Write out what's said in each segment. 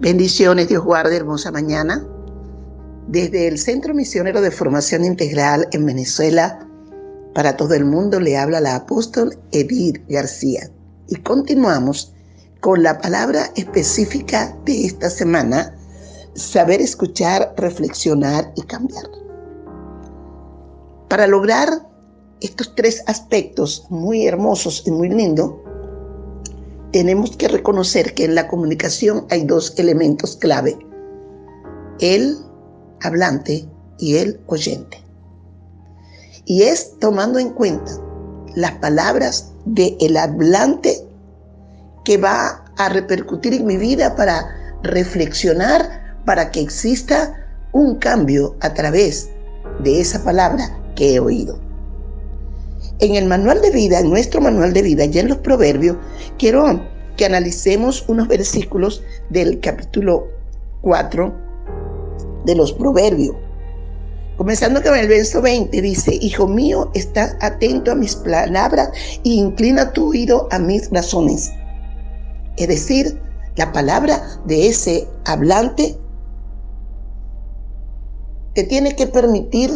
Bendiciones, Dios guarde, hermosa mañana. Desde el Centro Misionero de Formación Integral en Venezuela, para todo el mundo, le habla la apóstol Edith García. Y continuamos con la palabra específica de esta semana, saber escuchar, reflexionar y cambiar. Para lograr estos tres aspectos muy hermosos y muy lindos, tenemos que reconocer que en la comunicación hay dos elementos clave, el hablante y el oyente. Y es tomando en cuenta las palabras del el hablante que va a repercutir en mi vida para reflexionar, para que exista un cambio a través de esa palabra que he oído. En el manual de vida, en nuestro manual de vida, ya en los proverbios, quiero que analicemos unos versículos del capítulo 4 de los proverbios. Comenzando con el verso 20, dice, Hijo mío, estás atento a mis palabras e inclina tu oído a mis razones. Es decir, la palabra de ese hablante te tiene que permitir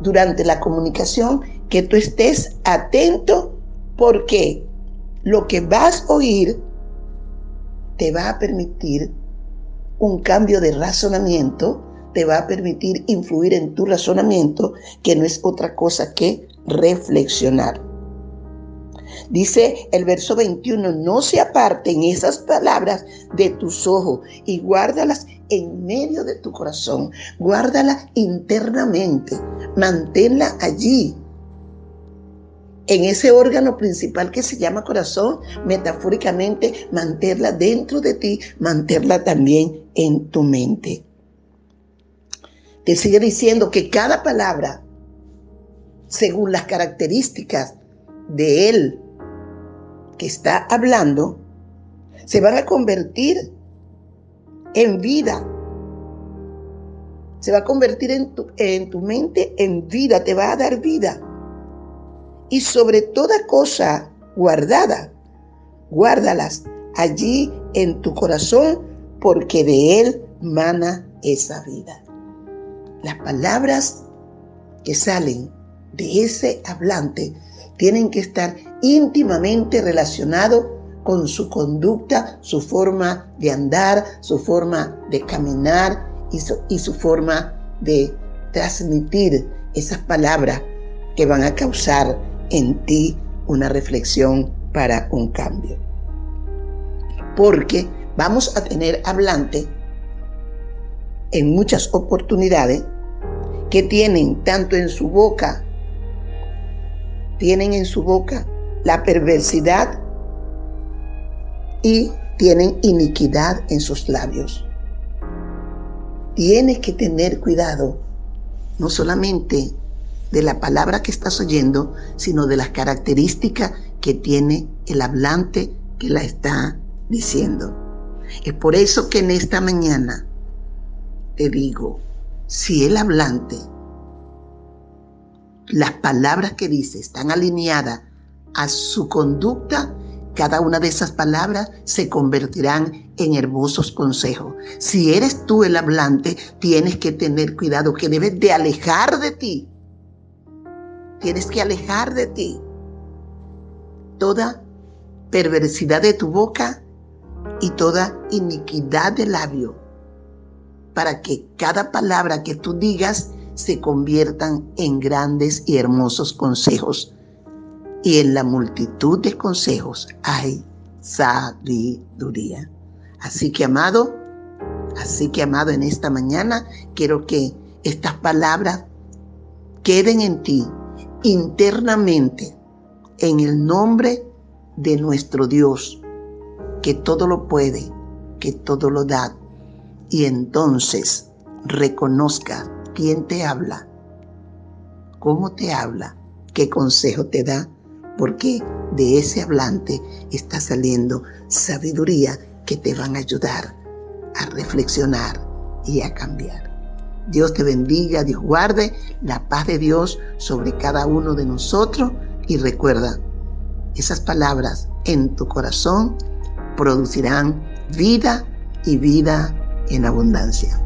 durante la comunicación que tú estés atento porque lo que vas a oír te va a permitir un cambio de razonamiento, te va a permitir influir en tu razonamiento, que no es otra cosa que reflexionar. Dice el verso 21, no se aparten esas palabras de tus ojos y guárdalas en medio de tu corazón, guárdalas internamente, manténla allí, en ese órgano principal que se llama corazón, metafóricamente, mantenerla dentro de ti, mantenerla también en tu mente. Te sigue diciendo que cada palabra, según las características de él que está hablando, se van a convertir en vida. Se va a convertir en tu, en tu mente en vida, te va a dar vida. Y sobre toda cosa guardada, guárdalas allí en tu corazón, porque de él mana esa vida. Las palabras que salen de ese hablante tienen que estar íntimamente relacionados con su conducta, su forma de andar, su forma de caminar y su, y su forma de transmitir esas palabras que van a causar en ti una reflexión para un cambio. Porque vamos a tener hablante en muchas oportunidades que tienen tanto en su boca, tienen en su boca la perversidad y tienen iniquidad en sus labios. Tienes que tener cuidado, no solamente de la palabra que estás oyendo, sino de las características que tiene el hablante que la está diciendo. Es por eso que en esta mañana te digo, si el hablante, las palabras que dice están alineadas a su conducta, cada una de esas palabras se convertirán en hermosos consejos. Si eres tú el hablante, tienes que tener cuidado, que debes de alejar de ti. Tienes que alejar de ti toda perversidad de tu boca y toda iniquidad de labio para que cada palabra que tú digas se conviertan en grandes y hermosos consejos. Y en la multitud de consejos hay sabiduría. Así que amado, así que amado en esta mañana, quiero que estas palabras queden en ti internamente en el nombre de nuestro Dios, que todo lo puede, que todo lo da, y entonces reconozca quién te habla, cómo te habla, qué consejo te da, porque de ese hablante está saliendo sabiduría que te van a ayudar a reflexionar y a cambiar. Dios te bendiga, Dios guarde la paz de Dios sobre cada uno de nosotros y recuerda, esas palabras en tu corazón producirán vida y vida en abundancia.